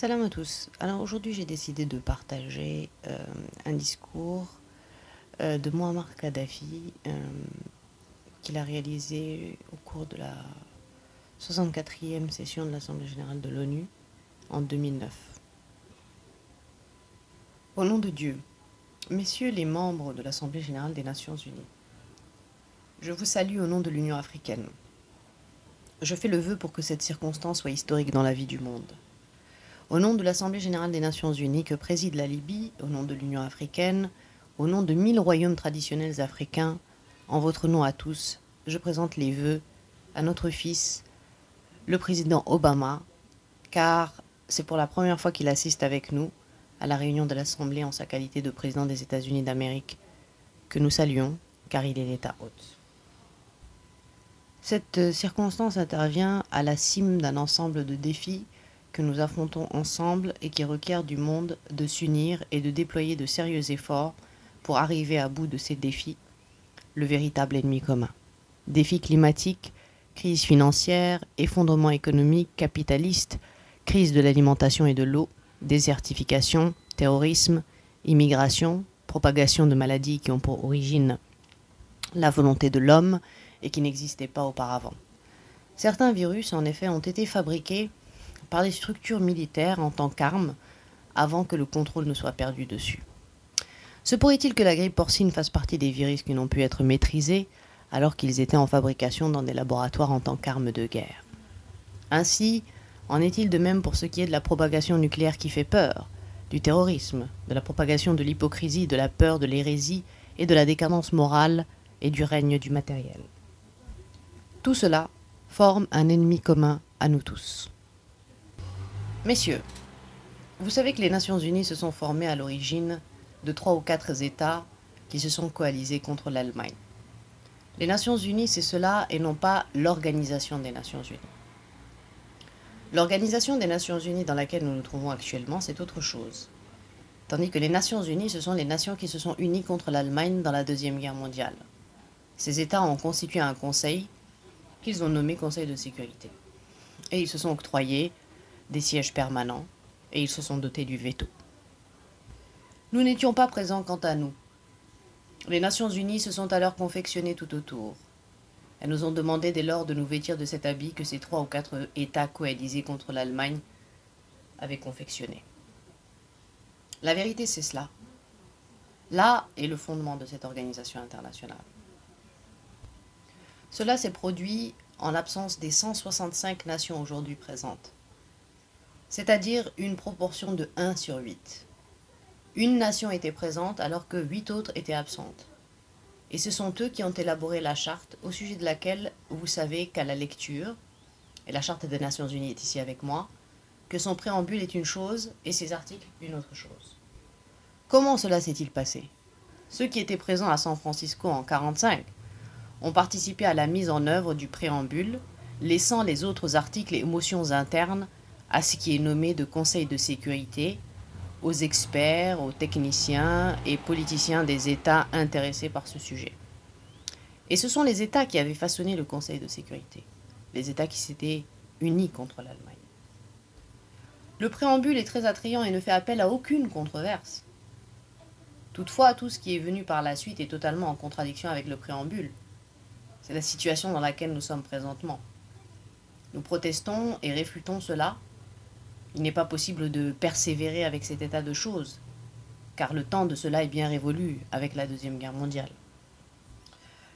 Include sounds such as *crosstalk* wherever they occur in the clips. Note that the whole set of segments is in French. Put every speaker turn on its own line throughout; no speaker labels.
Salam à tous. Alors aujourd'hui j'ai décidé de partager euh, un discours euh, de Muammar Kadhafi euh, qu'il a réalisé au cours de la 64e session de l'Assemblée générale de l'ONU en 2009. Au nom de Dieu, messieurs les membres de l'Assemblée générale des Nations unies, je vous salue au nom de l'Union africaine. Je fais le vœu pour que cette circonstance soit historique dans la vie du monde. Au nom de l'Assemblée générale des Nations unies que préside la Libye, au nom de l'Union africaine, au nom de mille royaumes traditionnels africains, en votre nom à tous, je présente les vœux à notre fils, le président Obama, car c'est pour la première fois qu'il assiste avec nous à la réunion de l'Assemblée en sa qualité de président des États-Unis d'Amérique, que nous saluons, car il est l'État hôte. Cette circonstance intervient à la cime d'un ensemble de défis que nous affrontons ensemble et qui requiert du monde de s'unir et de déployer de sérieux efforts pour arriver à bout de ces défis, le véritable ennemi commun. Défis climatiques, crise financière, effondrement économique, capitaliste, crise de l'alimentation et de l'eau, désertification, terrorisme, immigration, propagation de maladies qui ont pour origine la volonté de l'homme et qui n'existaient pas auparavant. Certains virus, en effet, ont été fabriqués par les structures militaires en tant qu'armes avant que le contrôle ne soit perdu dessus. Se pourrait-il que la grippe porcine fasse partie des virus qui n'ont pu être maîtrisés alors qu'ils étaient en fabrication dans des laboratoires en tant qu'armes de guerre? Ainsi, en est-il de même pour ce qui est de la propagation nucléaire qui fait peur, du terrorisme, de la propagation de l'hypocrisie, de la peur, de l'hérésie et de la décadence morale et du règne du matériel? Tout cela forme un ennemi commun à nous tous. Messieurs, vous savez que les Nations Unies se sont formées à l'origine de trois ou quatre États qui se sont coalisés contre l'Allemagne. Les Nations Unies, c'est cela et non pas l'Organisation des Nations Unies. L'Organisation des Nations Unies dans laquelle nous nous trouvons actuellement, c'est autre chose. Tandis que les Nations Unies, ce sont les nations qui se sont unies contre l'Allemagne dans la Deuxième Guerre mondiale. Ces États ont constitué un conseil qu'ils ont nommé Conseil de sécurité. Et ils se sont octroyés des sièges permanents et ils se sont dotés du veto. Nous n'étions pas présents quant à nous. Les Nations Unies se sont alors confectionnées tout autour. Elles nous ont demandé dès lors de nous vêtir de cet habit que ces trois ou quatre États coalisés contre l'Allemagne avaient confectionné. La vérité, c'est cela. Là est le fondement de cette organisation internationale. Cela s'est produit en l'absence des 165 nations aujourd'hui présentes c'est-à-dire une proportion de 1 sur 8. Une nation était présente alors que 8 autres étaient absentes. Et ce sont eux qui ont élaboré la charte au sujet de laquelle vous savez qu'à la lecture, et la charte des Nations Unies est ici avec moi, que son préambule est une chose et ses articles une autre chose. Comment cela s'est-il passé? Ceux qui étaient présents à San Francisco en 1945 ont participé à la mise en œuvre du préambule, laissant les autres articles et motions internes à ce qui est nommé de Conseil de sécurité, aux experts, aux techniciens et politiciens des États intéressés par ce sujet. Et ce sont les États qui avaient façonné le Conseil de sécurité, les États qui s'étaient unis contre l'Allemagne. Le préambule est très attrayant et ne fait appel à aucune controverse. Toutefois, tout ce qui est venu par la suite est totalement en contradiction avec le préambule. C'est la situation dans laquelle nous sommes présentement. Nous protestons et réfutons cela il n'est pas possible de persévérer avec cet état de choses, car le temps de cela est bien révolu avec la Deuxième Guerre mondiale.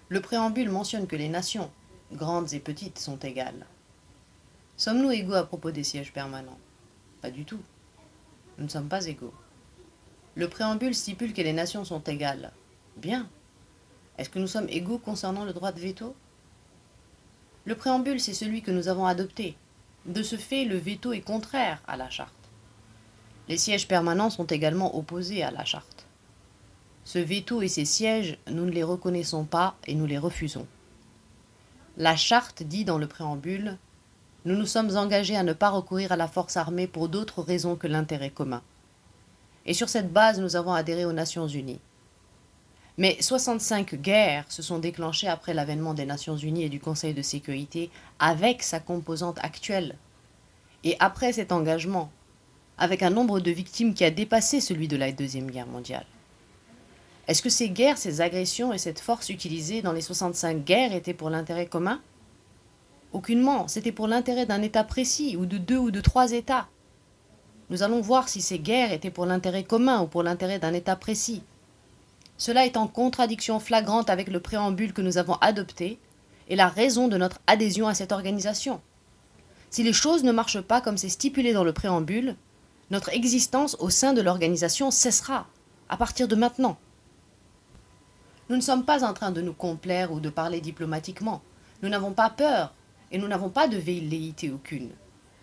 Le préambule mentionne que les nations, grandes et petites, sont égales. Sommes-nous égaux à propos des sièges permanents? Pas du tout. Nous ne sommes pas égaux. Le préambule stipule que les nations sont égales. Bien. Est-ce que nous sommes égaux concernant le droit de veto? Le préambule, c'est celui que nous avons adopté, de ce fait, le veto est contraire à la charte. Les sièges permanents sont également opposés à la charte. Ce veto et ces sièges, nous ne les reconnaissons pas et nous les refusons. La charte dit dans le préambule Nous nous sommes engagés à ne pas recourir à la force armée pour d'autres raisons que l'intérêt commun. Et sur cette base, nous avons adhéré aux Nations Unies. Mais 65 guerres se sont déclenchées après l'avènement des Nations Unies et du Conseil de sécurité avec sa composante actuelle. Et après cet engagement, avec un nombre de victimes qui a dépassé celui de la Deuxième Guerre mondiale. Est-ce que ces guerres, ces agressions et cette force utilisée dans les 65 guerres étaient pour l'intérêt commun? Aucunement, c'était pour l'intérêt d'un État précis, ou de deux ou de trois États. Nous allons voir si ces guerres étaient pour l'intérêt commun ou pour l'intérêt d'un État précis. Cela est en contradiction flagrante avec le préambule que nous avons adopté et la raison de notre adhésion à cette organisation. Si les choses ne marchent pas comme c'est stipulé dans le préambule, notre existence au sein de l'organisation cessera, à partir de maintenant. Nous ne sommes pas en train de nous complaire ou de parler diplomatiquement. Nous n'avons pas peur et nous n'avons pas de velléité aucune.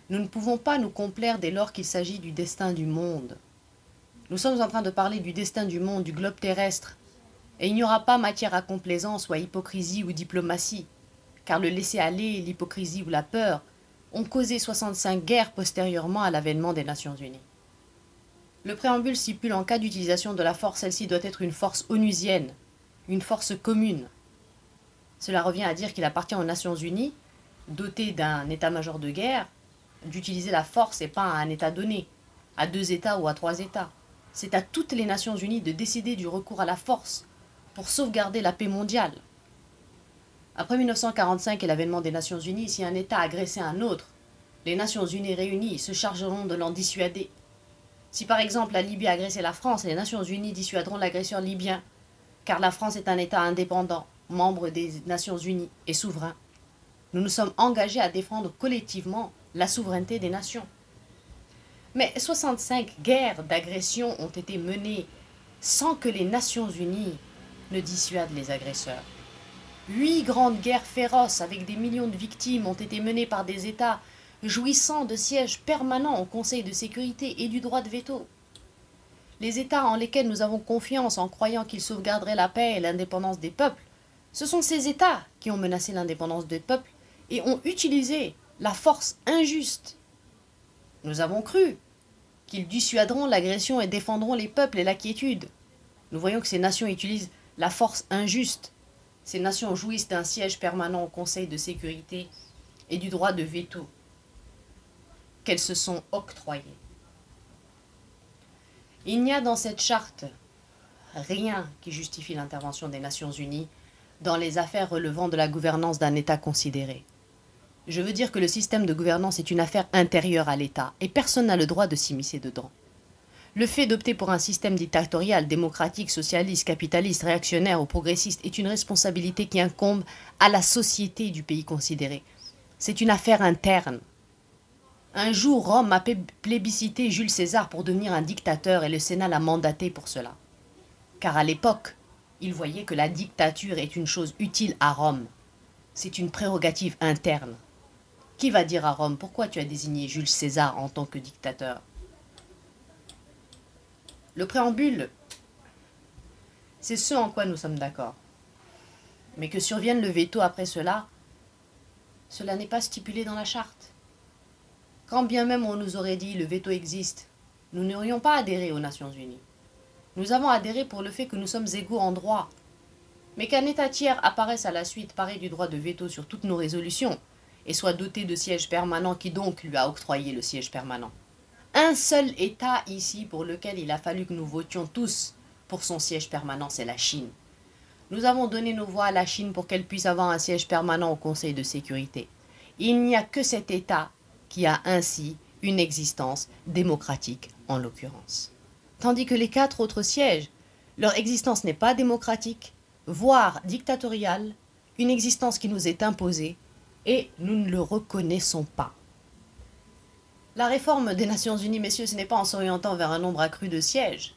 Nous ne pouvons pas nous complaire dès lors qu'il s'agit du destin du monde. Nous sommes en train de parler du destin du monde, du globe terrestre, et il n'y aura pas matière à complaisance ou à hypocrisie ou diplomatie, car le laisser-aller, l'hypocrisie ou la peur ont causé 65 guerres postérieurement à l'avènement des Nations Unies. Le préambule stipule en cas d'utilisation de la force, celle-ci doit être une force onusienne, une force commune. Cela revient à dire qu'il appartient aux Nations Unies, dotées d'un état-major de guerre, d'utiliser la force et pas à un État donné, à deux États ou à trois États. C'est à toutes les Nations Unies de décider du recours à la force pour sauvegarder la paix mondiale. Après 1945 et l'avènement des Nations Unies, si un État agressait un autre, les Nations Unies réunies se chargeront de l'en dissuader. Si par exemple la Libye agressait la France, les Nations Unies dissuaderont l'agresseur libyen, car la France est un État indépendant, membre des Nations Unies et souverain. Nous nous sommes engagés à défendre collectivement la souveraineté des nations. Mais 65 guerres d'agression ont été menées sans que les Nations Unies ne dissuadent les agresseurs. Huit grandes guerres féroces avec des millions de victimes ont été menées par des États jouissant de sièges permanents au Conseil de sécurité et du droit de veto. Les États en lesquels nous avons confiance en croyant qu'ils sauvegarderaient la paix et l'indépendance des peuples, ce sont ces États qui ont menacé l'indépendance des peuples et ont utilisé la force injuste. Nous avons cru qu'ils dissuaderont l'agression et défendront les peuples et la quiétude. Nous voyons que ces nations utilisent la force injuste. Ces nations jouissent d'un siège permanent au Conseil de sécurité et du droit de veto qu'elles se sont octroyées. Il n'y a dans cette charte rien qui justifie l'intervention des Nations Unies dans les affaires relevant de la gouvernance d'un État considéré. Je veux dire que le système de gouvernance est une affaire intérieure à l'État et personne n'a le droit de s'immiscer dedans. Le fait d'opter pour un système dictatorial, démocratique, socialiste, capitaliste, réactionnaire ou progressiste est une responsabilité qui incombe à la société du pays considéré. C'est une affaire interne. Un jour, Rome a plébiscité Jules César pour devenir un dictateur et le Sénat l'a mandaté pour cela. Car à l'époque, il voyait que la dictature est une chose utile à Rome. C'est une prérogative interne. Qui va dire à Rome pourquoi tu as désigné Jules César en tant que dictateur? Le préambule, c'est ce en quoi nous sommes d'accord. Mais que survienne le veto après cela, cela n'est pas stipulé dans la charte. Quand bien même on nous aurait dit le veto existe, nous n'aurions pas adhéré aux Nations Unies. Nous avons adhéré pour le fait que nous sommes égaux en droit. Mais qu'un État tiers apparaisse à la suite paré du droit de veto sur toutes nos résolutions, et soit doté de siège permanent qui donc lui a octroyé le siège permanent. Un seul État ici pour lequel il a fallu que nous votions tous pour son siège permanent, c'est la Chine. Nous avons donné nos voix à la Chine pour qu'elle puisse avoir un siège permanent au Conseil de sécurité. Il n'y a que cet État qui a ainsi une existence démocratique en l'occurrence. Tandis que les quatre autres sièges, leur existence n'est pas démocratique, voire dictatoriale, une existence qui nous est imposée et nous ne le reconnaissons pas. La réforme des Nations Unies, messieurs, ce n'est pas en s'orientant vers un nombre accru de sièges.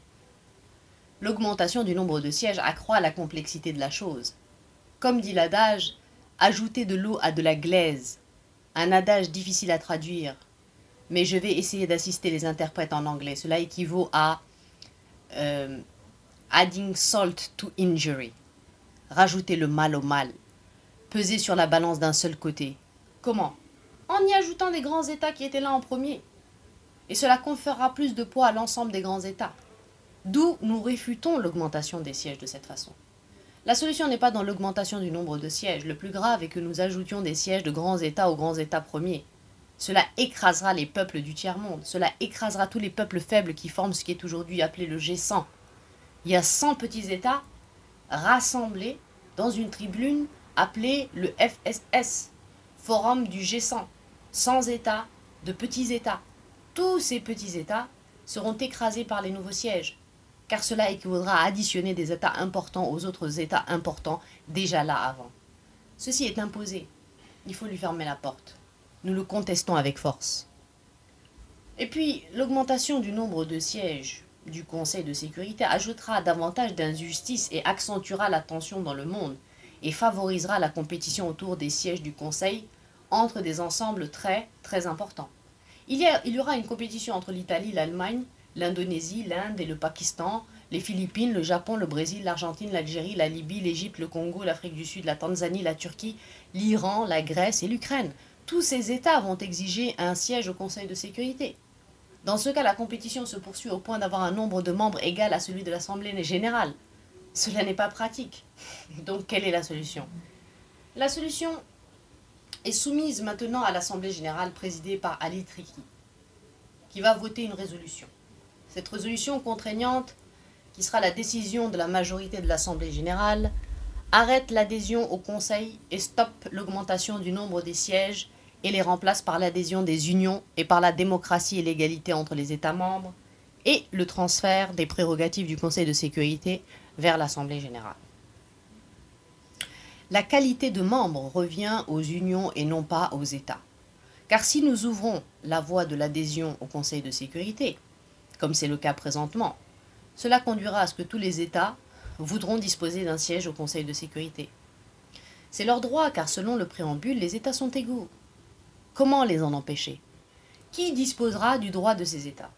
L'augmentation du nombre de sièges accroît la complexité de la chose. Comme dit l'adage, ajouter de l'eau à de la glaise. Un adage difficile à traduire, mais je vais essayer d'assister les interprètes en anglais. Cela équivaut à euh, adding salt to injury, rajouter le mal au mal peser sur la balance d'un seul côté. Comment? En y ajoutant des grands États qui étaient là en premier. Et cela conférera plus de poids à l'ensemble des grands États. D'où nous réfutons l'augmentation des sièges de cette façon. La solution n'est pas dans l'augmentation du nombre de sièges. Le plus grave est que nous ajoutions des sièges de grands États aux grands États premiers. Cela écrasera les peuples du tiers-monde. Cela écrasera tous les peuples faibles qui forment ce qui est aujourd'hui appelé le G100. Il y a 100 petits États rassemblés dans une tribune appelée le FSS, Forum du G100. 100 États, de petits États. Tous ces petits États seront écrasés par les nouveaux sièges, car cela équivaudra à additionner des États importants aux autres États importants déjà là avant. Ceci est imposé. Il faut lui fermer la porte. Nous le contestons avec force. Et puis, l'augmentation du nombre de sièges du Conseil de sécurité ajoutera davantage d'injustice et accentuera la tension dans le monde et favorisera la compétition autour des sièges du Conseil entre des ensembles très, très importants. Il y, aura une compétition entre l'Italie, l'Allemagne, l'Indonésie, l'Inde et le Pakistan, les Philippines, le Japon, le Brésil, l'Argentine, l'Algérie, la Libye, l'Égypte, le Congo, l'Afrique du Sud, la Tanzanie, la Turquie, l'Iran, la Grèce et l'Ukraine tous ces États vont exiger un siège au Conseil de sécurité. Dans ce cas, la compétition se poursuit au point d'avoir un nombre de membres égal à celui de l'Assemblée générale. Cela n'est pas pratique. Donc quelle est la solution? La solution est soumise maintenant à l'Assemblée générale présidée par Ali Triki, qui va voter une résolution. Cette résolution contraignante, qui sera la décision de la majorité de l'Assemblée générale, arrête l'adhésion au Conseil et stoppe l'augmentation du nombre des sièges et les remplace par l'adhésion des unions et par la démocratie et l'égalité entre les États membres, et le transfert des prérogatives du Conseil de sécurité vers l'Assemblée générale. La qualité de membre revient aux unions et non pas aux États. Car si nous ouvrons la voie de l'adhésion au Conseil de sécurité, comme c'est le cas présentement, cela conduira à ce que tous les États voudront disposer d'un siège au Conseil de sécurité. C'est leur droit, car selon le préambule, les États sont égaux. Comment les en empêcher? Qui disposera du droit de ces États?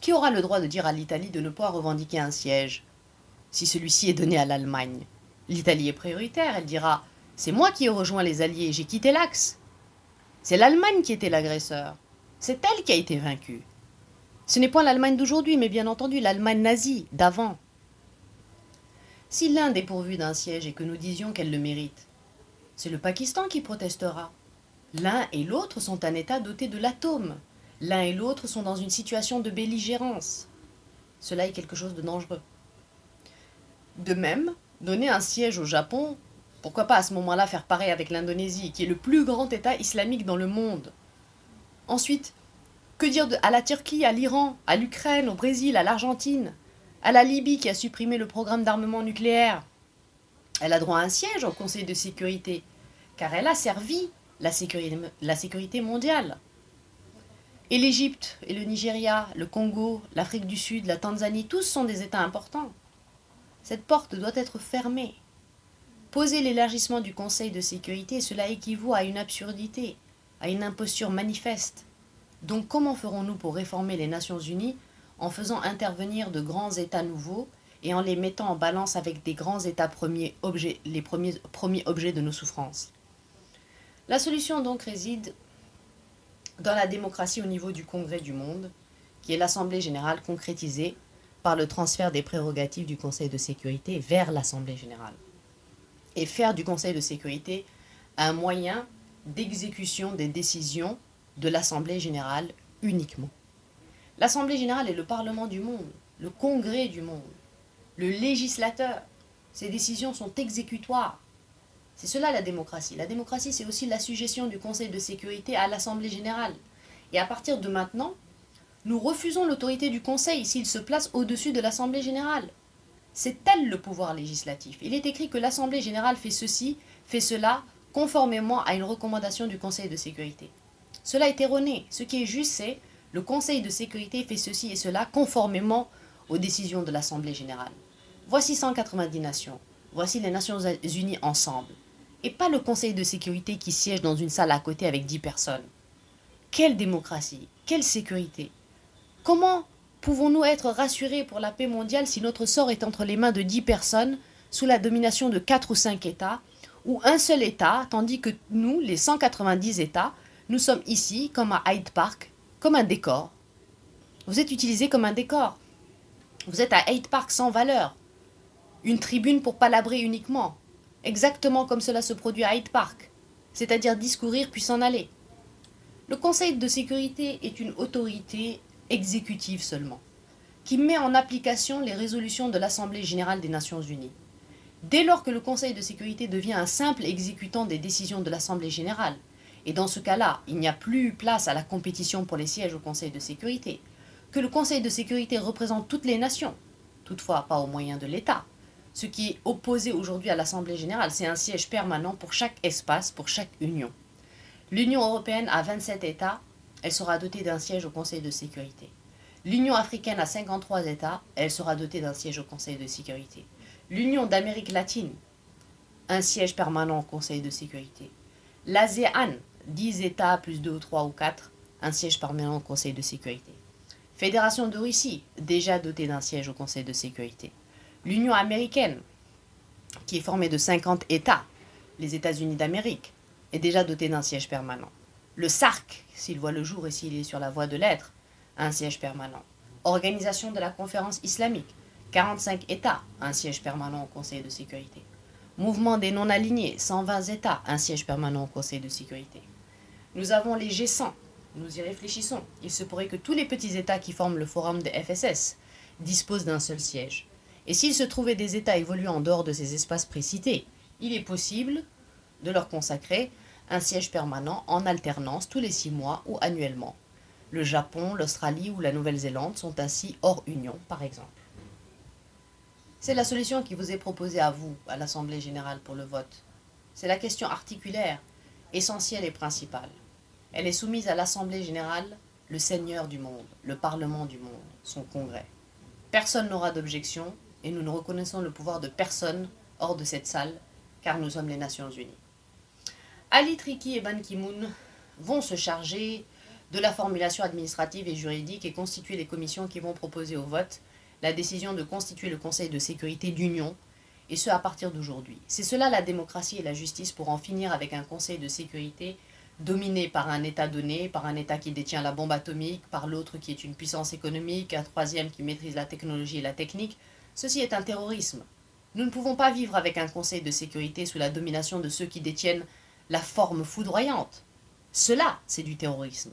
Qui aura le droit de dire à l'Italie de ne pas revendiquer un siège? Si celui-ci est donné à l'Allemagne L'Italie est prioritaire, elle dira C'est moi qui ai rejoint les Alliés, j'ai quitté l'Axe. C'est l'Allemagne qui était l'agresseur. C'est elle qui a été vaincue. Ce n'est point l'Allemagne d'aujourd'hui, mais bien entendu l'Allemagne nazie d'avant. Si l'Inde est pourvue d'un siège et que nous disions qu'elle le mérite, c'est le Pakistan qui protestera. L'un et l'autre sont un État doté de l'atome. L'un et l'autre sont dans une situation de belligérance. Cela est quelque chose de dangereux. De même, donner un siège au Japon, pourquoi pas à ce moment-là faire pareil avec l'Indonésie, qui est le plus grand État islamique dans le monde Ensuite, que dire à la Turquie, à l'Iran, à l'Ukraine, au Brésil, à l'Argentine, à la Libye qui a supprimé le programme d'armement nucléaire? Elle a droit à un siège au Conseil de sécurité, car elle a servi la sécurité, mondiale. Et l'Égypte, et le Nigeria, le Congo, l'Afrique du Sud, la Tanzanie, tous sont des États importants. Cette porte doit être fermée. Poser l'élargissement du Conseil de sécurité, cela équivaut à une absurdité, à une imposture manifeste. Donc comment ferons-nous pour réformer les Nations Unies en faisant intervenir de grands États nouveaux et en les mettant en balance avec des grands États premiers objets, les premiers, premiers objets de nos souffrances? La solution donc réside dans la démocratie au niveau du Congrès du monde, qui est l'Assemblée générale concrétisée par le transfert des prérogatives du Conseil de sécurité vers l'Assemblée générale. Et faire du Conseil de sécurité un moyen d'exécution des décisions de l'Assemblée générale uniquement. L'Assemblée générale est le Parlement du monde, le Congrès du monde, le législateur. Ces décisions sont exécutoires. C'est cela la démocratie. La démocratie, c'est aussi la suggestion du Conseil de sécurité à l'Assemblée générale. Et à partir de maintenant, nous refusons l'autorité du Conseil s'il se place au-dessus de l'Assemblée générale. C'est elle le pouvoir législatif. Il est écrit que l'Assemblée générale fait ceci, fait cela, conformément à une recommandation du Conseil de sécurité. Cela est erroné. Ce qui est juste, c'est le Conseil de sécurité fait ceci et cela conformément aux décisions de l'Assemblée générale. Voici 190 nations. Voici les Nations unies ensemble et pas le Conseil de sécurité qui siège dans une salle à côté avec dix personnes. Quelle démocratie Quelle sécurité Comment pouvons-nous être rassurés pour la paix mondiale si notre sort est entre les mains de dix personnes, sous la domination de quatre ou cinq États, ou un seul État, tandis que nous, les 190 États, nous sommes ici, comme à Hyde Park, comme un décor. Vous êtes utilisés comme un décor. Vous êtes à Hyde Park sans valeur. Une tribune pour palabrer uniquement exactement comme cela se produit à Hyde Park, c'est-à-dire discourir puis s'en aller. Le Conseil de sécurité est une autorité exécutive seulement, qui met en application les résolutions de l'Assemblée générale des Nations unies. Dès lors que le Conseil de sécurité devient un simple exécutant des décisions de l'Assemblée générale, et dans ce cas-là, il n'y a plus place à la compétition pour les sièges au Conseil de sécurité, que le Conseil de sécurité représente toutes les nations, toutefois pas au moyen de l'État. Ce qui est opposé aujourd'hui à l'Assemblée générale, c'est un siège permanent pour chaque espace, pour chaque union. L'Union européenne a 27 États, elle sera dotée d'un siège au Conseil de sécurité. L'Union africaine a 53 États, elle sera dotée d'un siège au Conseil de sécurité. L'Union d'Amérique latine, un siège permanent au Conseil de sécurité. L'ASEAN, 10 États plus 2 ou 3 ou 4, un siège permanent au Conseil de sécurité. Fédération de Russie, déjà dotée d'un siège au Conseil de sécurité. L'Union américaine, qui est formée de 50 États, les États-Unis d'Amérique, est déjà dotée d'un siège permanent. Le SARC, s'il voit le jour et s'il est sur la voie de l'être, un siège permanent. Organisation de la conférence islamique, 45 États, un siège permanent au Conseil de sécurité. Mouvement des non-alignés, 120 États, un siège permanent au Conseil de sécurité. Nous avons les G100, nous y réfléchissons. Il se pourrait que tous les petits États qui forment le forum des FSS disposent d'un seul siège. Et s'il se trouvait des États évoluant en dehors de ces espaces précités, il est possible de leur consacrer un siège permanent en alternance tous les six mois ou annuellement. Le Japon, l'Australie ou la Nouvelle-Zélande sont ainsi hors Union, par exemple. C'est la solution qui vous est proposée à vous, à l'Assemblée générale, pour le vote. C'est la question articulaire, essentielle et principale. Elle est soumise à l'Assemblée générale, le Seigneur du monde, le Parlement du monde, son Congrès. Personne n'aura d'objection, et nous ne reconnaissons le pouvoir de personne hors de cette salle, car nous sommes les Nations Unies. Ali Triki et Ban Ki-moon vont se charger de la formulation administrative et juridique et constituer les commissions qui vont proposer au vote la décision de constituer le Conseil de sécurité d'Union, et ce à partir d'aujourd'hui. C'est cela la démocratie et la justice pour en finir avec un Conseil de sécurité dominé par un État donné, par un État qui détient la bombe atomique, par l'autre qui est une puissance économique, un troisième qui maîtrise la technologie et la technique. Ceci est un terrorisme. Nous ne pouvons pas vivre avec un Conseil de sécurité sous la domination de ceux qui détiennent la forme foudroyante. Cela, c'est du terrorisme.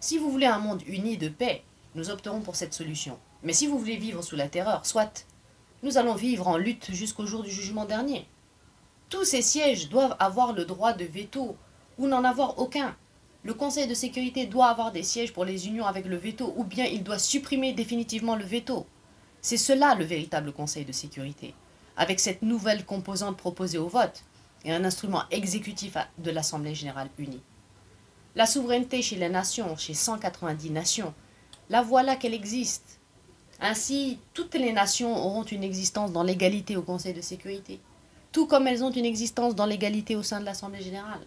Si vous voulez un monde uni de paix, nous opterons pour cette solution. Mais si vous voulez vivre sous la terreur, soit, nous allons vivre en lutte jusqu'au jour du jugement dernier. Tous ces sièges doivent avoir le droit de veto ou n'en avoir aucun. Le Conseil de sécurité doit avoir des sièges pour les unions avec le veto ou bien il doit supprimer définitivement le veto. C'est cela le véritable Conseil de sécurité, avec cette nouvelle composante proposée au vote et un instrument exécutif de l'Assemblée générale unie. La souveraineté chez les nations, chez 190 nations, la voilà qu'elle existe. Ainsi, toutes les nations auront une existence dans l'égalité au Conseil de sécurité, tout comme elles ont une existence dans l'égalité au sein de l'Assemblée générale.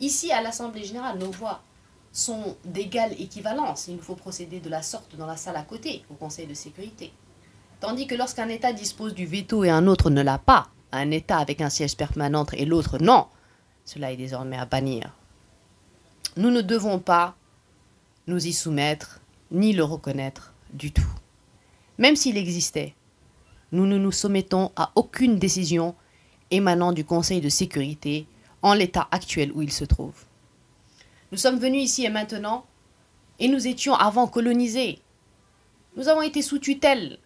Ici, à l'Assemblée générale, nos voix sont d'égale équivalence. Il nous faut procéder de la sorte dans la salle à côté, au Conseil de sécurité. Tandis que lorsqu'un État dispose du veto et un autre ne l'a pas, un État avec un siège permanent et l'autre non, cela est désormais à bannir. Nous ne devons pas nous y soumettre, ni le reconnaître du tout même s'il existait. Nous ne nous soumettons à aucune décision émanant du Conseil de sécurité en l'état actuel où il se trouve. Nous sommes venus ici et maintenant, et nous étions avant colonisés. Nous avons été sous tutelle.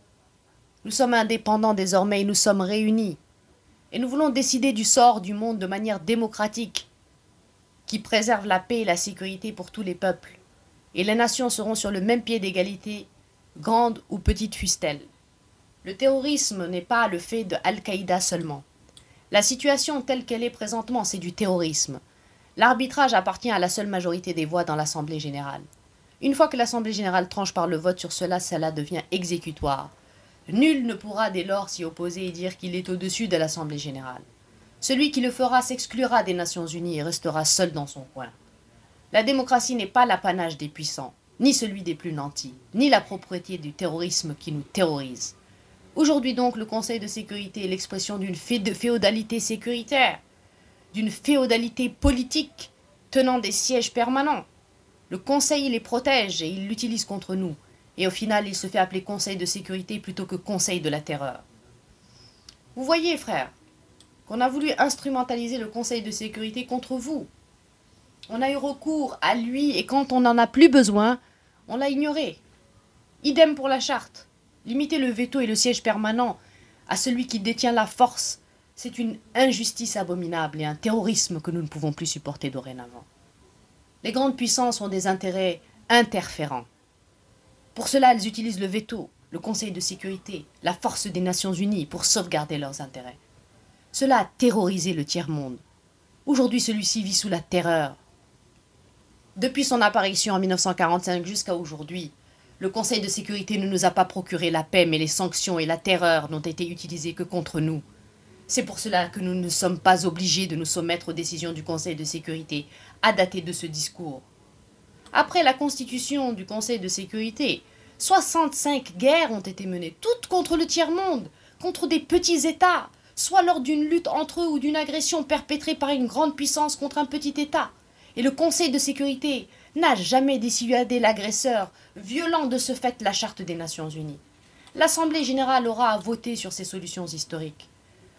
Nous sommes indépendants désormais et nous sommes réunis. Et nous voulons décider du sort du monde de manière démocratique, qui préserve la paix et la sécurité pour tous les peuples. Et les nations seront sur le même pied d'égalité grande ou petite fût-elle. Le terrorisme n'est pas le fait de Al-Qaïda seulement. La situation telle qu'elle est présentement, c'est du terrorisme. L'arbitrage appartient à la seule majorité des voix dans l'Assemblée générale. Une fois que l'Assemblée générale tranche par le vote sur cela, cela devient exécutoire. Nul ne pourra dès lors s'y opposer et dire qu'il est au-dessus de l'Assemblée générale. Celui qui le fera s'exclura des Nations unies et restera seul dans son coin. La démocratie n'est pas l'apanage des puissants ni celui des plus nantis, ni la propriété du terrorisme qui nous terrorise. Aujourd'hui donc, le Conseil de sécurité est l'expression d'une féodalité sécuritaire, d'une féodalité politique tenant des sièges permanents. Le Conseil les protège et il l'utilise contre nous. Et au final, il se fait appeler Conseil de sécurité plutôt que Conseil de la terreur. Vous voyez, frère, qu'on a voulu instrumentaliser le Conseil de sécurité contre vous. On a eu recours à lui et quand on n'en a plus besoin, on l'a ignoré. Idem pour la charte. Limiter le veto et le siège permanent à celui qui détient la force, c'est une injustice abominable et un terrorisme que nous ne pouvons plus supporter dorénavant. Les grandes puissances ont des intérêts interférents. Pour cela, elles utilisent le veto, le Conseil de sécurité, la force des Nations Unies pour sauvegarder leurs intérêts. Cela a terrorisé le tiers-monde. Aujourd'hui, celui-ci vit sous la terreur. Depuis son apparition en 1945 jusqu'à aujourd'hui, le Conseil de sécurité ne nous a pas procuré la paix, mais les sanctions et la terreur n'ont été utilisées que contre nous. C'est pour cela que nous ne sommes pas obligés de nous soumettre aux décisions du Conseil de sécurité, à dater de ce discours. Après la constitution du Conseil de sécurité, 65 guerres ont été menées, toutes contre le tiers-monde, contre des petits États, soit lors d'une lutte entre eux ou d'une agression perpétrée par une grande puissance contre un petit État. Et le Conseil de sécurité n'a jamais dissuadé l'agresseur, violant de ce fait la Charte des Nations Unies. L'Assemblée générale aura à voter sur ces solutions historiques.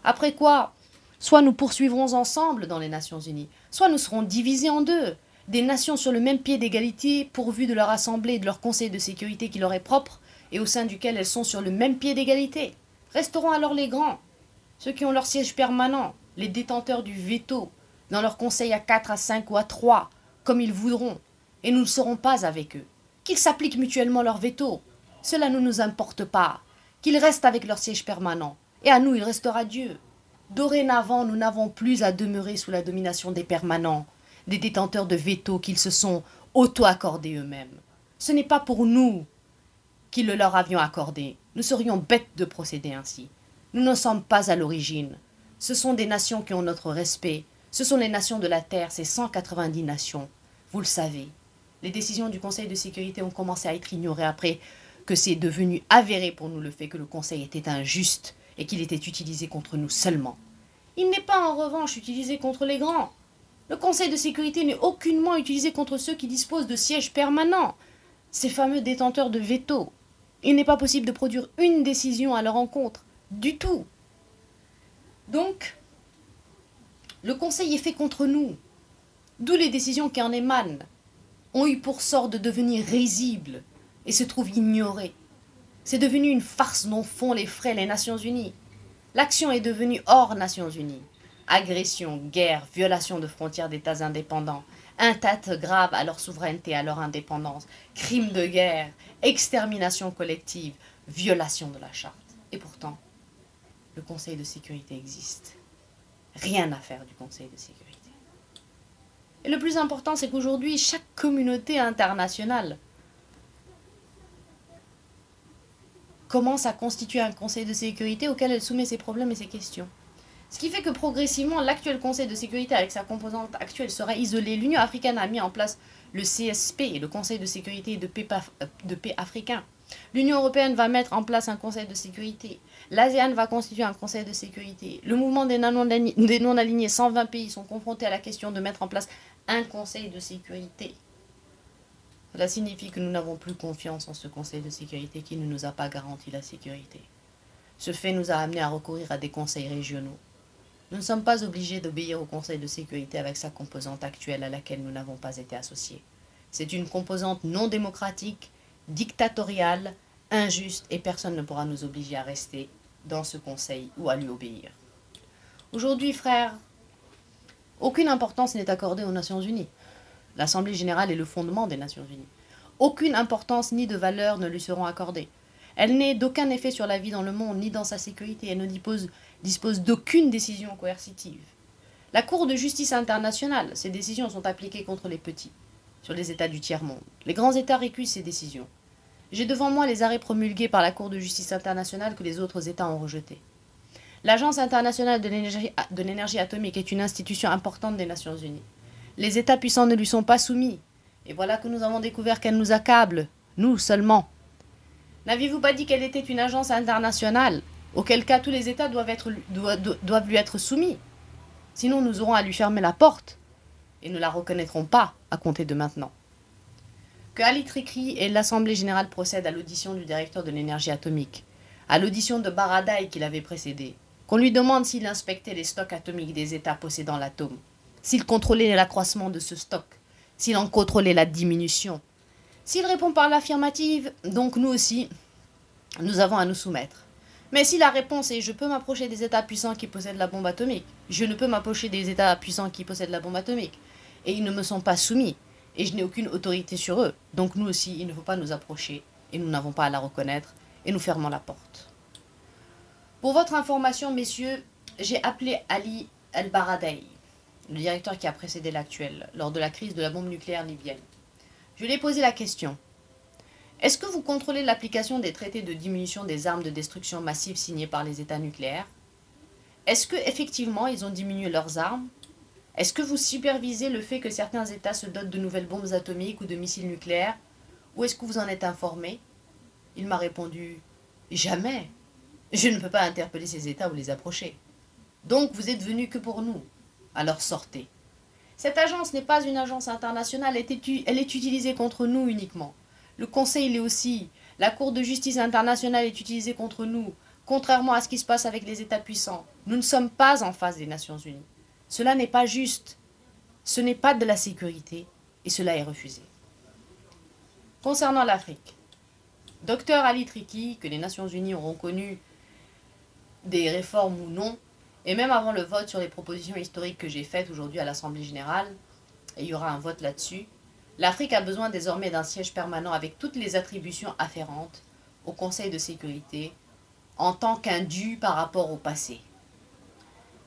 Après quoi, soit nous poursuivrons ensemble dans les Nations Unies, soit nous serons divisés en deux, des nations sur le même pied d'égalité pourvues de leur Assemblée et de leur Conseil de sécurité qui leur est propre, et au sein duquel elles sont sur le même pied d'égalité. Resteront alors les grands, ceux qui ont leur siège permanent, les détenteurs du veto, dans leur conseil à quatre, à cinq ou à trois, comme ils voudront, et nous ne serons pas avec eux. Qu'ils s'appliquent mutuellement leur veto, cela ne nous importe pas. Qu'ils restent avec leur siège permanent, et à nous il restera Dieu. Dorénavant, nous n'avons plus à demeurer sous la domination des permanents, des détenteurs de veto qu'ils se sont auto-accordés eux-mêmes. Ce n'est pas pour nous qu'ils le leur avions accordé. Nous serions bêtes de procéder ainsi. Nous n'en sommes pas à l'origine. Ce sont des nations qui ont notre respect. Ce sont les nations de la Terre, ces 190 nations. Vous le savez. Les décisions du Conseil de sécurité ont commencé à être ignorées après que c'est devenu avéré pour nous le fait que le Conseil était injuste et qu'il était utilisé contre nous seulement. Il n'est pas en revanche utilisé contre les grands. Le Conseil de sécurité n'est aucunement utilisé contre ceux qui disposent de sièges permanents, ces fameux détenteurs de veto. Il n'est pas possible de produire une décision à leur encontre, du tout. Donc, le Conseil est fait contre nous, d'où les décisions qui en émanent ont eu pour sort de devenir risibles et se trouvent ignorées. C'est devenu une farce dont font les frais les Nations Unies. L'action est devenue hors Nations Unies. Agression, guerre, violation de frontières d'États indépendants, atteinte grave à leur souveraineté, à leur indépendance, crimes de guerre, extermination collective, violation de la charte. Et pourtant, le Conseil de sécurité existe. Rien à faire du Conseil de sécurité. Et le plus important, c'est qu'aujourd'hui, chaque communauté internationale commence à constituer un conseil de sécurité auquel elle soumet ses problèmes et ses questions. Ce qui fait que progressivement, l'actuel Conseil de sécurité, avec sa composante actuelle, sera isolé. L'Union africaine a mis en place le CSP, le Conseil de sécurité de paix, euh, de paix africain. L'Union européenne va mettre en place un Conseil de sécurité. L'ASEAN va constituer un Conseil de sécurité. Le mouvement des non-alignés, 120 pays, sont confrontés à la question de mettre en place un Conseil de sécurité. Cela signifie que nous n'avons plus confiance en ce Conseil de sécurité qui ne nous a pas garanti la sécurité. Ce fait nous a amené à recourir à des conseils régionaux. Nous ne sommes pas obligés d'obéir au Conseil de sécurité avec sa composante actuelle à laquelle nous n'avons pas été associés. C'est une composante non démocratique, dictatoriale, injuste et personne ne pourra nous obliger à rester dans ce Conseil ou à lui obéir. Aujourd'hui, frères, aucune importance n'est accordée aux Nations Unies. L'Assemblée générale est le fondement des Nations unies. Aucune importance ni de valeur ne lui seront accordées. Elle n'est d'aucun effet sur la vie dans le monde ni dans sa sécurité. Elle ne dispose, dispose d'aucune décision coercitive. La Cour de justice internationale, ses décisions sont appliquées contre les petits, sur les États du tiers-monde. Les grands États récusent ces décisions. J'ai devant moi les arrêts promulgués par la Cour de justice internationale que les autres États ont rejetés. L'Agence internationale de l'énergie atomique est une institution importante des Nations unies. Les États puissants ne lui sont pas soumis. Et voilà que nous avons découvert qu'elle nous accable, nous seulement. N'aviez-vous pas dit qu'elle était une agence internationale, auquel cas tous les États doivent, lui être soumis. Sinon nous aurons à lui fermer la porte, et ne la reconnaîtrons pas à compter de maintenant. Que Ali Trikri et l'Assemblée générale procèdent à l'audition du directeur de l'énergie atomique, à l'audition de Baradaï qui l'avait précédé, qu'on lui demande s'il inspectait les stocks atomiques des États possédant l'atome, s'il contrôlait l'accroissement de ce stock, s'il en contrôlait la diminution. S'il répond par l'affirmative, donc nous aussi, nous avons à nous soumettre. Mais si la réponse est je peux m'approcher des États puissants qui possèdent la bombe atomique, je ne peux m'approcher des États puissants qui possèdent la bombe atomique, et ils ne me sont pas soumis, et je n'ai aucune autorité sur eux, donc nous aussi, il ne faut pas nous approcher, et nous n'avons pas à la reconnaître, et nous fermons la porte. Pour votre information, messieurs, j'ai appelé Ali El-Baradei, le directeur qui a précédé l'actuel, lors de la crise de la bombe nucléaire libyenne. Je lui ai posé la question. Est-ce que vous contrôlez l'application des traités de diminution des armes de destruction massive signés par les États nucléaires? Est-ce que effectivement ils ont diminué leurs armes? Est-ce que vous supervisez le fait que certains États se dotent de nouvelles bombes atomiques ou de missiles nucléaires? Ou est-ce que vous en êtes informé? Il m'a répondu Jamais. Je ne peux pas interpeller ces États ou les approcher. Donc vous êtes venu que pour nous. Alors sortez. Cette agence n'est pas une agence internationale, elle est utilisée contre nous uniquement. Le Conseil l'est aussi. La Cour de justice internationale est utilisée contre nous, contrairement à ce qui se passe avec les États puissants. Nous ne sommes pas en face des Nations Unies. Cela n'est pas juste. Ce n'est pas de la sécurité et cela est refusé. Concernant l'Afrique, Docteur Ali Triki, que les Nations Unies ont reconnu des réformes ou non, et même avant le vote sur les propositions historiques que j'ai faites aujourd'hui à l'Assemblée générale, il y aura un vote là-dessus, l'Afrique a besoin désormais d'un siège permanent avec toutes les attributions afférentes au Conseil de sécurité en tant qu'un dû par rapport au passé,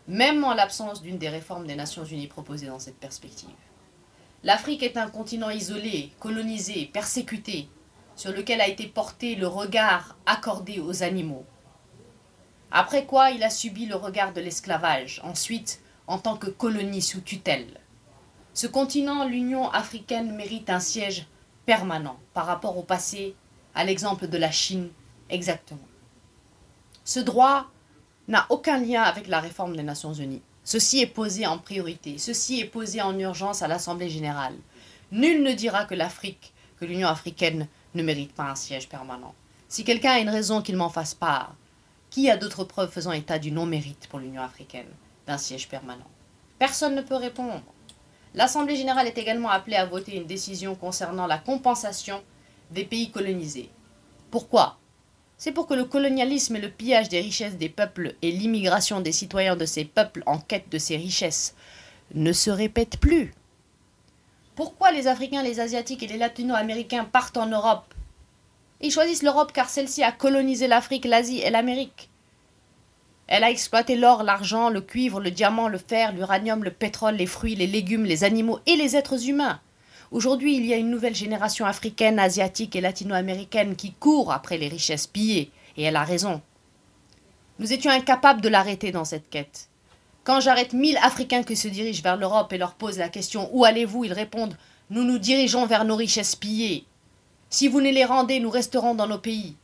même en l'absence d'une des réformes des Nations Unies proposées dans cette perspective. L'Afrique est un continent isolé, colonisé, persécuté, sur lequel a été porté le regard accordé aux animaux, après quoi il a subi le regard de l'esclavage, ensuite en tant que colonie sous tutelle. Ce continent, l'Union africaine, mérite un siège permanent par rapport au passé, à l'exemple de la Chine, exactement. Ce droit n'a aucun lien avec la réforme des Nations Unies. Ceci est posé en priorité, ceci est posé en urgence à l'Assemblée générale. Nul ne dira que l'Afrique, que l'Union africaine ne mérite pas un siège permanent. Si quelqu'un a une raison qu'il m'en fasse part, qui a d'autres preuves faisant état du non-mérite pour l'Union africaine d'un siège permanent? Personne ne peut répondre. L'Assemblée générale est également appelée à voter une décision concernant la compensation des pays colonisés. Pourquoi? C'est pour que le colonialisme et le pillage des richesses des peuples et l'immigration des citoyens de ces peuples en quête de ces richesses ne se répètent plus. Pourquoi les Africains, les Asiatiques et les Latino-Américains partent en Europe? Ils choisissent l'Europe car celle-ci a colonisé l'Afrique, l'Asie et l'Amérique. Elle a exploité l'or, l'argent, le cuivre, le diamant, le fer, l'uranium, le pétrole, les fruits, les légumes, les animaux et les êtres humains. Aujourd'hui, il y a une nouvelle génération africaine, asiatique et latino-américaine qui court après les richesses pillées, et elle a raison. Nous étions incapables de l'arrêter dans cette quête. Quand j'arrête mille Africains qui se dirigent vers l'Europe et leur pose la question Où allez-vous? Ils répondent Nous nous dirigeons vers nos richesses pillées. Si vous ne les rendez, nous resterons dans nos pays.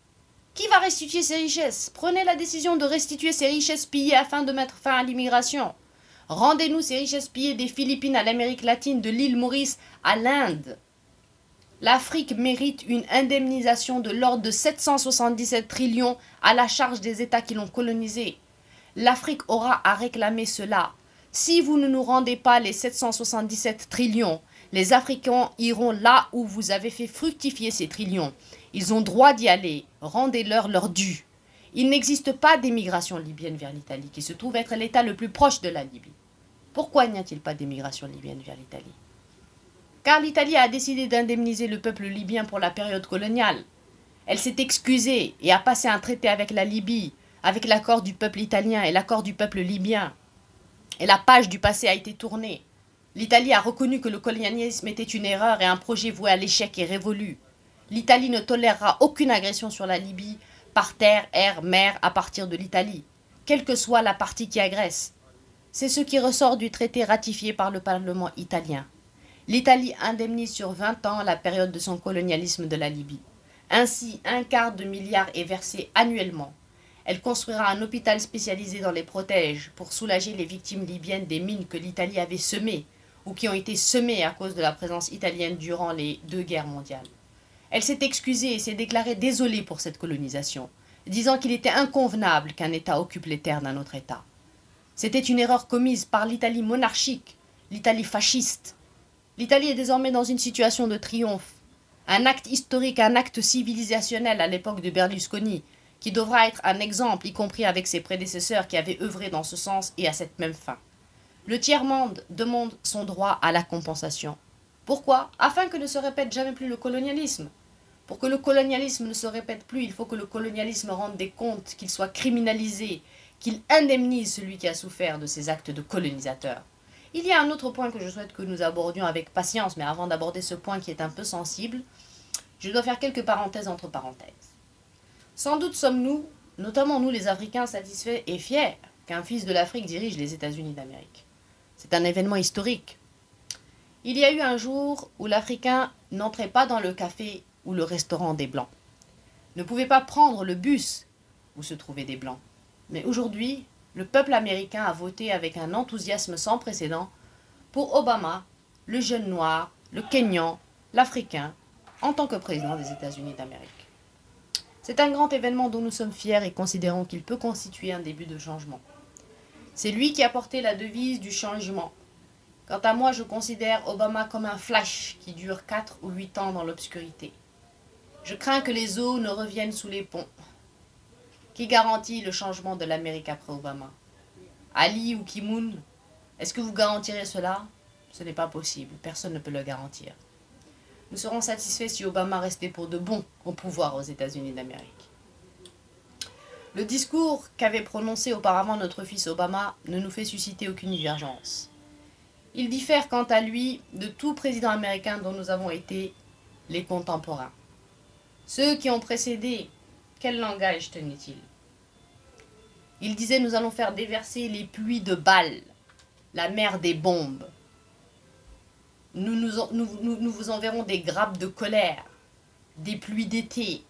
Qui va restituer ces richesses? Prenez la décision de restituer ces richesses pillées afin de mettre fin à l'immigration. Rendez-nous ces richesses pillées des Philippines à l'Amérique latine, de l'île Maurice à l'Inde. L'Afrique mérite une indemnisation de l'ordre de 777 trillions à la charge des États qui l'ont colonisée. L'Afrique aura à réclamer cela. Si vous ne nous rendez pas les 777 trillions, les Africains iront là où vous avez fait fructifier ces trillions. Ils ont droit d'y aller. Rendez-leur leur dû. Il n'existe pas d'émigration libyenne vers l'Italie, qui se trouve être l'État le plus proche de la Libye. Pourquoi n'y a-t-il pas d'émigration libyenne vers l'Italie? Car l'Italie a décidé d'indemniser le peuple libyen pour la période coloniale. Elle s'est excusée et a passé un traité avec la Libye, avec l'accord du peuple italien et l'accord du peuple libyen. Et la page du passé a été tournée. L'Italie a reconnu que le colonialisme était une erreur et un projet voué à l'échec et révolu. L'Italie ne tolérera aucune agression sur la Libye, par terre, air, mer, à partir de l'Italie, quelle que soit la partie qui agresse. C'est ce qui ressort du traité ratifié par le Parlement italien. L'Italie indemnise sur 20 ans la période de son colonialisme de la Libye. Ainsi, un quart de milliard est versé annuellement. Elle construira un hôpital spécialisé dans les protèges pour soulager les victimes libyennes des mines que l'Italie avait semées ou qui ont été semés à cause de la présence italienne durant les deux guerres mondiales. Elle s'est excusée et s'est déclarée désolée pour cette colonisation, disant qu'il était inconvenable qu'un État occupe les terres d'un autre État. C'était une erreur commise par l'Italie monarchique, l'Italie fasciste. L'Italie est désormais dans une situation de triomphe. Un acte historique, un acte civilisationnel à l'époque de Berlusconi, qui devra être un exemple, y compris avec ses prédécesseurs qui avaient œuvré dans ce sens et à cette même fin. Le tiers-monde demande son droit à la compensation. Pourquoi? Afin que ne se répète jamais plus le colonialisme. Pour que le colonialisme ne se répète plus, il faut que le colonialisme rende des comptes, qu'il soit criminalisé, qu'il indemnise celui qui a souffert de ces actes de colonisateur. Il y a un autre point que je souhaite que nous abordions avec patience, mais avant d'aborder ce point qui est un peu sensible, je dois faire quelques parenthèses entre parenthèses. Sans doute sommes-nous, notamment nous les Africains, satisfaits et fiers qu'un fils de l'Afrique dirige les États-Unis d'Amérique. C'est un événement historique. Il y a eu un jour où l'Africain n'entrait pas dans le café ou le restaurant des Blancs, ne pouvait pas prendre le bus où se trouvaient des Blancs. Mais aujourd'hui, le peuple américain a voté avec un enthousiasme sans précédent pour Obama, le jeune noir, le Kenyan, l'Africain, en tant que président des États-Unis d'Amérique. C'est un grand événement dont nous sommes fiers et considérons qu'il peut constituer un début de changement. C'est lui qui a porté la devise du changement. Quant à moi, je considère Obama comme un flash qui dure 4 ou 8 ans dans l'obscurité. Je crains que les eaux ne reviennent sous les ponts. Qui garantit le changement de l'Amérique après Obama? Ali ou Kimoun Est-ce que vous garantirez cela? Ce n'est pas possible, personne ne peut le garantir. Nous serons satisfaits si Obama restait pour de bon au pouvoir aux États-Unis d'Amérique. Le discours qu'avait prononcé auparavant notre fils Obama ne nous fait susciter aucune divergence. Il diffère quant à lui de tout président américain dont nous avons été les contemporains. Ceux qui ont précédé, quel langage tenait-il? Il disait nous allons faire déverser les pluies de balles, la mer des bombes, nous, nous, vous enverrons des grappes de colère, des pluies d'été,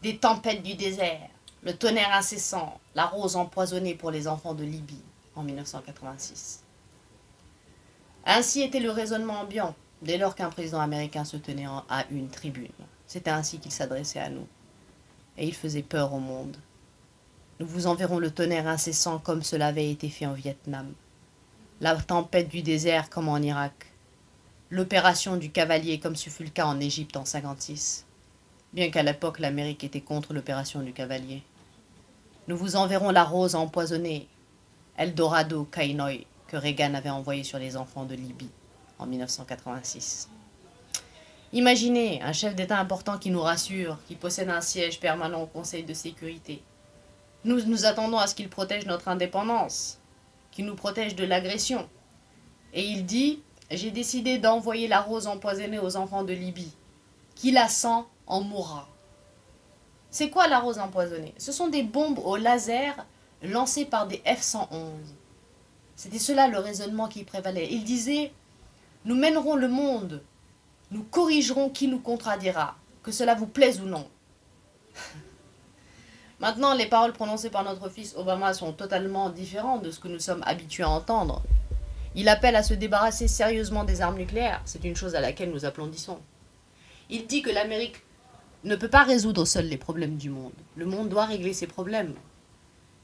des tempêtes du désert, le tonnerre incessant, la rose empoisonnée pour les enfants de Libye en 1986. Ainsi était le raisonnement ambiant dès lors qu'un président américain se tenait à une tribune. C'était ainsi qu'il s'adressait à nous. Et il faisait peur au monde. Nous vous enverrons le tonnerre incessant comme cela avait été fait en Vietnam, la tempête du désert comme en Irak, l'opération du cavalier comme ce fut le cas en Égypte en 56, bien qu'à l'époque l'Amérique était contre l'opération du cavalier. Nous vous enverrons la rose empoisonnée, Eldorado Kainoi, que Reagan avait envoyé sur les enfants de Libye en 1986. Imaginez un chef d'État important qui nous rassure, qui possède un siège permanent au Conseil de sécurité. Nous nous attendons à ce qu'il protège notre indépendance, qu'il nous protège de l'agression. Et il dit j'ai décidé d'envoyer la rose empoisonnée aux enfants de Libye. Qui la sent en mourra. C'est quoi la rose empoisonnée? Ce sont des bombes au laser lancées par des F-111. C'était cela le raisonnement qui prévalait. Il disait Nous mènerons le monde, nous corrigerons qui nous contradira, que cela vous plaise ou non. *laughs* Maintenant, les paroles prononcées par notre fils Obama sont totalement différentes de ce que nous sommes habitués à entendre. Il appelle à se débarrasser sérieusement des armes nucléaires, c'est une chose à laquelle nous applaudissons. Il dit que l'Amérique ne peut pas résoudre seule les problèmes du monde. Le monde doit régler ses problèmes.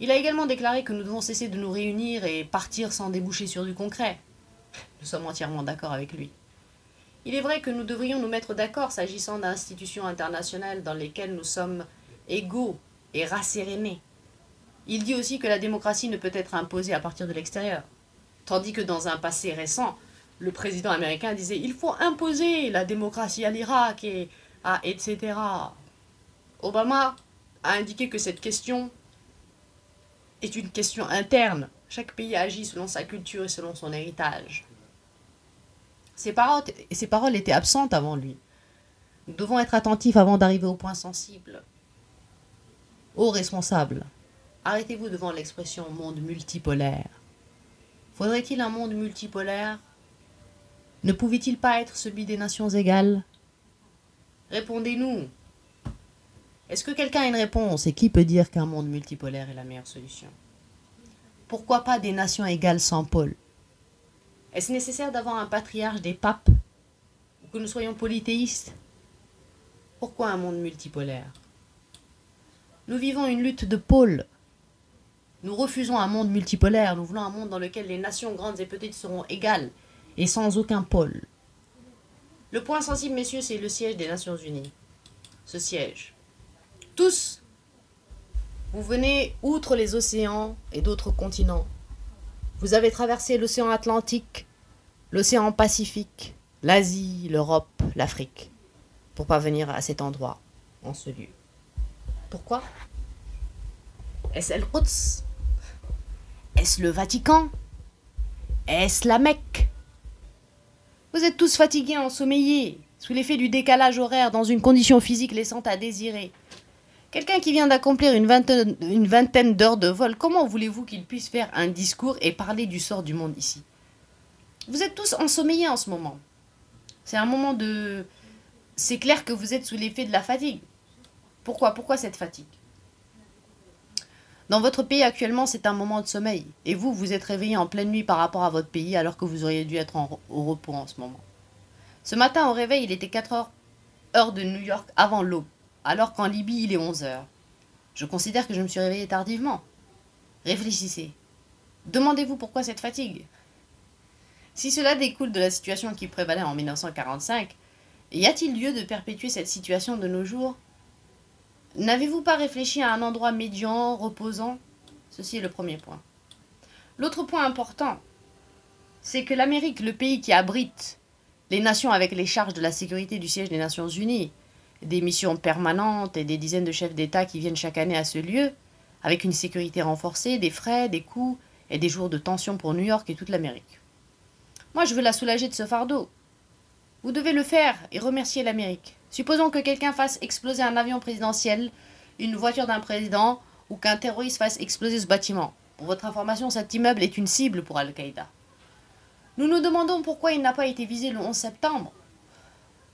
Il a également déclaré que nous devons cesser de nous réunir et partir sans déboucher sur du concret. Nous sommes entièrement d'accord avec lui. Il est vrai que nous devrions nous mettre d'accord s'agissant d'institutions internationales dans lesquelles nous sommes égaux et rassérénés. Il dit aussi que la démocratie ne peut être imposée à partir de l'extérieur. Tandis que dans un passé récent, le président américain disait il faut imposer la démocratie à l'Irak et à etc. Obama a indiqué que cette question est une question interne. Chaque pays agit selon sa culture et selon son héritage. Ces paroles, ces paroles étaient absentes avant lui. Nous devons être attentifs avant d'arriver au point sensible. Ô responsables, arrêtez-vous devant l'expression monde multipolaire. Faudrait-il un monde multipolaire? Ne pouvait-il pas être celui des nations égales? Répondez-nous. Est-ce que quelqu'un a une réponse? Et qui peut dire qu'un monde multipolaire est la meilleure solution? Pourquoi pas des nations égales sans pôle? Est-ce nécessaire d'avoir un patriarche des papes Ou que nous soyons polythéistes? Pourquoi un monde multipolaire? Nous vivons une lutte de pôles Nous refusons un monde multipolaire, nous voulons un monde dans lequel les nations grandes et petites seront égales et sans aucun pôle. Le point sensible, messieurs, c'est le siège des Nations Unies. Ce siège. Tous, vous venez outre les océans et d'autres continents. Vous avez traversé l'océan Atlantique, l'océan Pacifique, l'Asie, l'Europe, l'Afrique, pour parvenir à cet endroit, en ce lieu. Pourquoi? Est-ce El Quds Est-ce le Vatican? Est-ce la Mecque? Vous êtes tous fatigués, ensommeillés, sous l'effet du décalage horaire, dans une condition physique laissant à désirer. Quelqu'un qui vient d'accomplir une vingtaine, d'heures de vol, comment voulez-vous qu'il puisse faire un discours et parler du sort du monde ici? Vous êtes tous ensommeillés en ce moment. C'est un moment de... C'est clair que vous êtes sous l'effet de la fatigue. Pourquoi Pourquoi cette fatigue? Dans votre pays actuellement, c'est un moment de sommeil. Et vous, vous êtes réveillé en pleine nuit par rapport à votre pays alors que vous auriez dû être au repos en ce moment. Ce matin au réveil, il était 4 heures, heure de New York avant l'aube, alors qu'en Libye, il est 11 heures. Je considère que je me suis réveillé tardivement. Réfléchissez. Demandez-vous pourquoi cette fatigue. Si cela découle de la situation qui prévalait en 1945, y a-t-il lieu de perpétuer cette situation de nos jours? N'avez-vous pas réfléchi à un endroit médian, reposant? Ceci est le premier point. L'autre point important, c'est que l'Amérique, le pays qui abrite les nations avec les charges de la sécurité du siège des Nations Unies, des missions permanentes et des dizaines de chefs d'État qui viennent chaque année à ce lieu, avec une sécurité renforcée, des frais, des coûts et des jours de tension pour New York et toute l'Amérique. Moi, je veux la soulager de ce fardeau. Vous devez le faire et remercier l'Amérique. Supposons que quelqu'un fasse exploser un avion présidentiel, une voiture d'un président, ou qu'un terroriste fasse exploser ce bâtiment. Pour votre information, cet immeuble est une cible pour Al-Qaïda. Nous nous demandons pourquoi il n'a pas été visé le 11 septembre.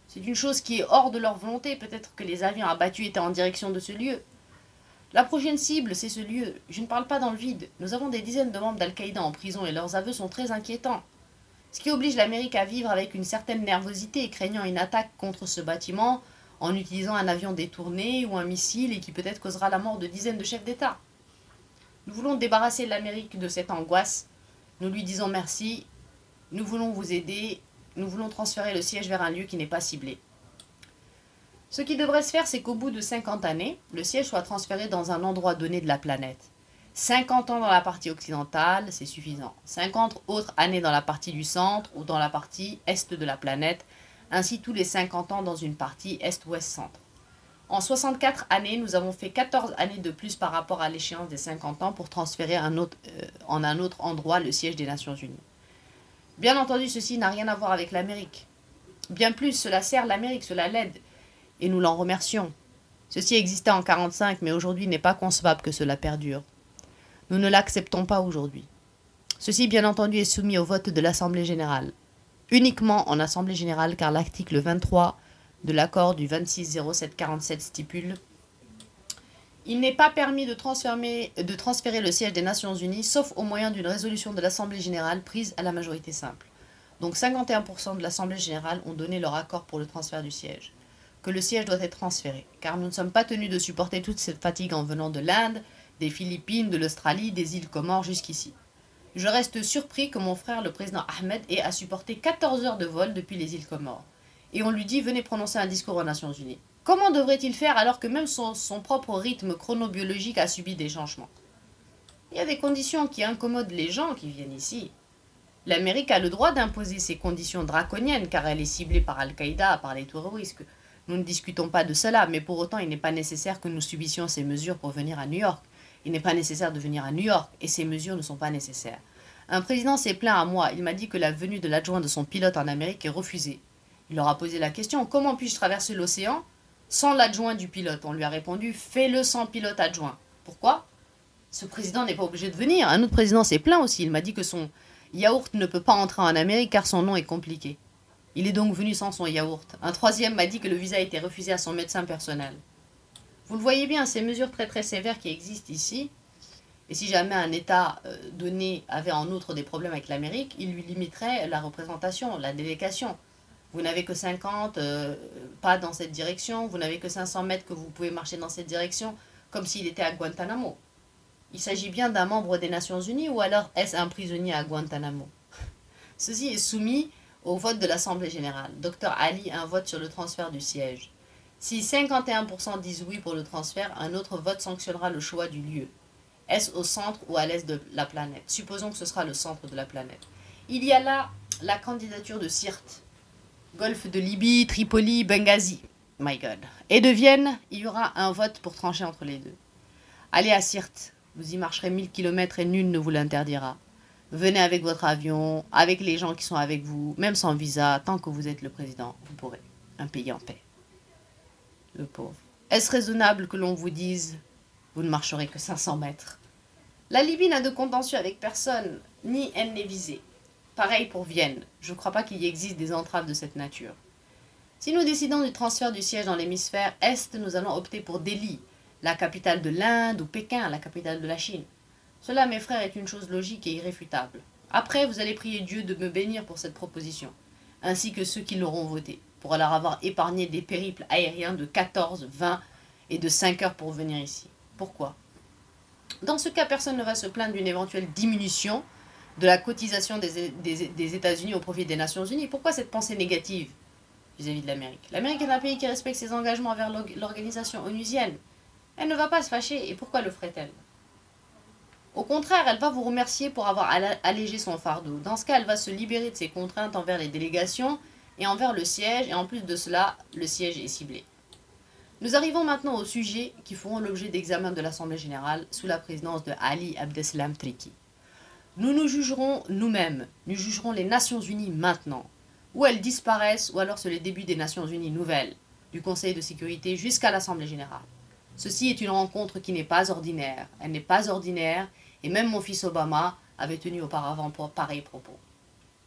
C'est une chose qui est hors de leur volonté. Peut-être que les avions abattus étaient en direction de ce lieu. La prochaine cible, c'est ce lieu. Je ne parle pas dans le vide. Nous avons des dizaines de membres d'Al-Qaïda en prison et leurs aveux sont très inquiétants ce qui oblige l'Amérique à vivre avec une certaine nervosité craignant une attaque contre ce bâtiment en utilisant un avion détourné ou un missile et qui peut-être causera la mort de dizaines de chefs d'État. Nous voulons débarrasser l'Amérique de cette angoisse. Nous lui disons merci. Nous voulons vous aider. Nous voulons transférer le siège vers un lieu qui n'est pas ciblé. Ce qui devrait se faire, c'est qu'au bout de 50 années, le siège soit transféré dans un endroit donné de la planète. 50 ans dans la partie occidentale, c'est suffisant. 50 autres années dans la partie du centre ou dans la partie est de la planète, ainsi tous les 50 ans dans une partie est-ouest-centre. En 64 années, nous avons fait 14 années de plus par rapport à l'échéance des 50 ans pour transférer euh, en un autre endroit le siège des Nations Unies. Bien entendu, ceci n'a rien à voir avec l'Amérique. Bien plus, cela sert l'Amérique, cela l'aide, et nous l'en remercions. Ceci existait en 45, mais aujourd'hui n'est pas concevable que cela perdure. Nous ne l'acceptons pas aujourd'hui. Ceci, bien entendu, est soumis au vote de l'Assemblée générale. Uniquement en Assemblée générale, car l'article 23 de l'accord du 26-07-47 stipule Il n'est pas permis de transférer, le siège des Nations Unies, sauf au moyen d'une résolution de l'Assemblée générale prise à la majorité simple. Donc 51% de l'Assemblée générale ont donné leur accord pour le transfert du siège. Que le siège doit être transféré, car nous ne sommes pas tenus de supporter toute cette fatigue en venant de l'Inde, des Philippines, de l'Australie, des îles Comores jusqu'ici. Je reste surpris que mon frère, le président Ahmed, ait à supporter 14 heures de vol depuis les îles Comores. Et on lui dit venez prononcer un discours aux Nations Unies. Comment devrait-il faire alors que même son, propre rythme chronobiologique a subi des changements? Il y a des conditions qui incommodent les gens qui viennent ici. L'Amérique a le droit d'imposer ces conditions draconiennes car elle est ciblée par Al-Qaïda, par les terroristes. Nous ne discutons pas de cela, mais pour autant il n'est pas nécessaire que nous subissions ces mesures pour venir à New York. Il n'est pas nécessaire de venir à New York et ces mesures ne sont pas nécessaires. Un président s'est plaint à moi. Il m'a dit que la venue de l'adjoint de son pilote en Amérique est refusée. Il leur a posé la question Comment puis-je traverser l'océan sans l'adjoint du pilote On lui a répondu Fais-le sans pilote adjoint. Pourquoi? Ce président n'est pas obligé de venir. Un autre président s'est plaint aussi. Il m'a dit que son yaourt ne peut pas entrer en Amérique car son nom est compliqué. Il est donc venu sans son yaourt. Un troisième m'a dit que le visa a été refusé à son médecin personnel. Vous le voyez bien, ces mesures très très sévères qui existent ici, et si jamais un État euh, donné avait en outre des problèmes avec l'Amérique, il lui limiterait la représentation, la délégation. Vous n'avez que 50 euh, pas dans cette direction, vous n'avez que 500 mètres que vous pouvez marcher dans cette direction, comme s'il était à Guantanamo. Il s'agit bien d'un membre des Nations Unies ou alors est-ce un prisonnier à Guantanamo? *laughs* Ceci est soumis au vote de l'Assemblée générale. Dr Ali un vote sur le transfert du siège. Si 51% disent oui pour le transfert, un autre vote sanctionnera le choix du lieu. Est-ce au centre ou à l'est de la planète? Supposons que ce sera le centre de la planète. Il y a là la candidature de Sirte, golfe de Libye, Tripoli, Benghazi. My God. Et de Vienne, il y aura un vote pour trancher entre les deux. Allez à Sirte, vous y marcherez 1000 km et nul ne vous l'interdira. Venez avec votre avion, avec les gens qui sont avec vous, même sans visa, tant que vous êtes le président, vous pourrez. Un pays en paix. Le pauvre. Est-ce raisonnable que l'on vous dise vous ne marcherez que 500 mètres? La Libye n'a de contentieux avec personne, ni elle n'est visée. Pareil pour Vienne. Je ne crois pas qu'il y existe des entraves de cette nature. Si nous décidons du transfert du siège dans l'hémisphère Est, nous allons opter pour Delhi, la capitale de l'Inde, ou Pékin, la capitale de la Chine. Cela, mes frères, est une chose logique et irréfutable. Après, vous allez prier Dieu de me bénir pour cette proposition, ainsi que ceux qui l'auront votée, pour leur avoir épargné des périples aériens de 14, 20 et de 5 heures pour venir ici. Pourquoi? Dans ce cas, personne ne va se plaindre d'une éventuelle diminution de la cotisation des, États-Unis au profit des Nations Unies. Pourquoi cette pensée négative vis-à-vis de l'Amérique? L'Amérique est un pays qui respecte ses engagements envers l'organisation onusienne. Elle ne va pas se fâcher, et pourquoi le ferait-elle? Au contraire, elle va vous remercier pour avoir allégé son fardeau. Dans ce cas, elle va se libérer de ses contraintes envers les délégations et envers le siège, et en plus de cela, le siège est ciblé. Nous arrivons maintenant aux sujets qui feront l'objet d'examen de l'Assemblée générale sous la présidence de Ali Abdeslam Triki. Nous nous jugerons nous-mêmes, nous jugerons les Nations Unies maintenant, ou elles disparaissent, ou alors c'est le début des Nations Unies nouvelles, du Conseil de sécurité jusqu'à l'Assemblée générale. Ceci est une rencontre qui n'est pas ordinaire. Elle n'est pas ordinaire, et même mon fils Obama avait tenu auparavant pour pareil propos.